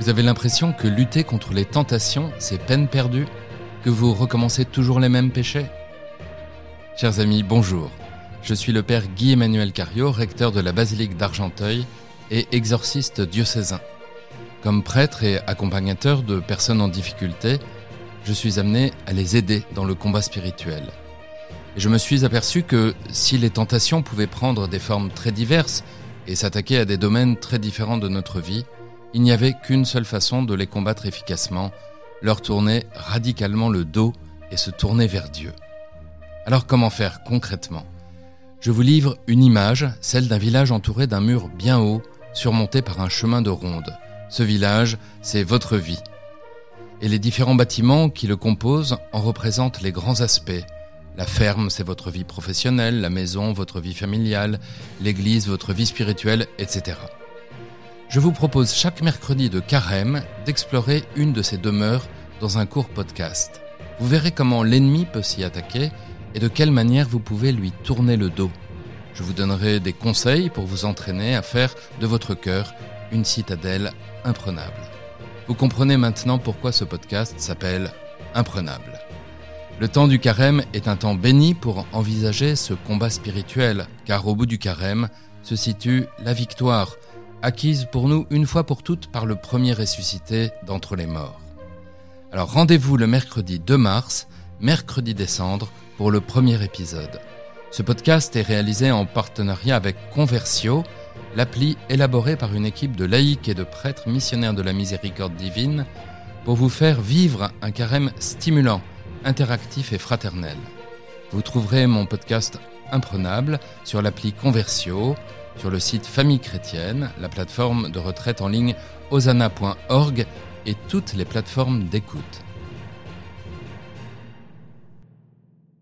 Vous avez l'impression que lutter contre les tentations, c'est peine perdue Que vous recommencez toujours les mêmes péchés? Chers amis, bonjour. Je suis le Père Guy-Emmanuel Cario, recteur de la basilique d'Argenteuil et exorciste diocésain. Comme prêtre et accompagnateur de personnes en difficulté, je suis amené à les aider dans le combat spirituel. Et je me suis aperçu que si les tentations pouvaient prendre des formes très diverses et s'attaquer à des domaines très différents de notre vie, il n'y avait qu'une seule façon de les combattre efficacement, leur tourner radicalement le dos et se tourner vers Dieu. Alors comment faire concrètement? Je vous livre une image, celle d'un village entouré d'un mur bien haut, surmonté par un chemin de ronde. Ce village, c'est votre vie. Et les différents bâtiments qui le composent en représentent les grands aspects. La ferme, c'est votre vie professionnelle, la maison, votre vie familiale, l'église, votre vie spirituelle, etc je vous propose chaque mercredi de carême d'explorer une de ces demeures dans un court podcast. Vous verrez comment l'ennemi peut s'y attaquer et de quelle manière vous pouvez lui tourner le dos. Je vous donnerai des conseils pour vous entraîner à faire de votre cœur une citadelle imprenable. Vous comprenez maintenant pourquoi ce podcast s'appelle Imprenable. Le temps du carême est un temps béni pour envisager ce combat spirituel, car au bout du carême se situe la victoire, acquise pour nous une fois pour toutes par le premier ressuscité d'entre les morts. Alors rendez-vous le mercredi 2 mars, mercredi décembre, pour le premier épisode. Ce podcast est réalisé en partenariat avec Conversio, l'appli élaborée par une équipe de laïcs et de prêtres missionnaires de la miséricorde divine pour vous faire vivre un carême stimulant, interactif et fraternel. Vous trouverez mon podcast imprenable sur l'appli Conversio, sur le site Famille Chrétienne, la plateforme de retraite en ligne osana.org et toutes les plateformes d'écoute.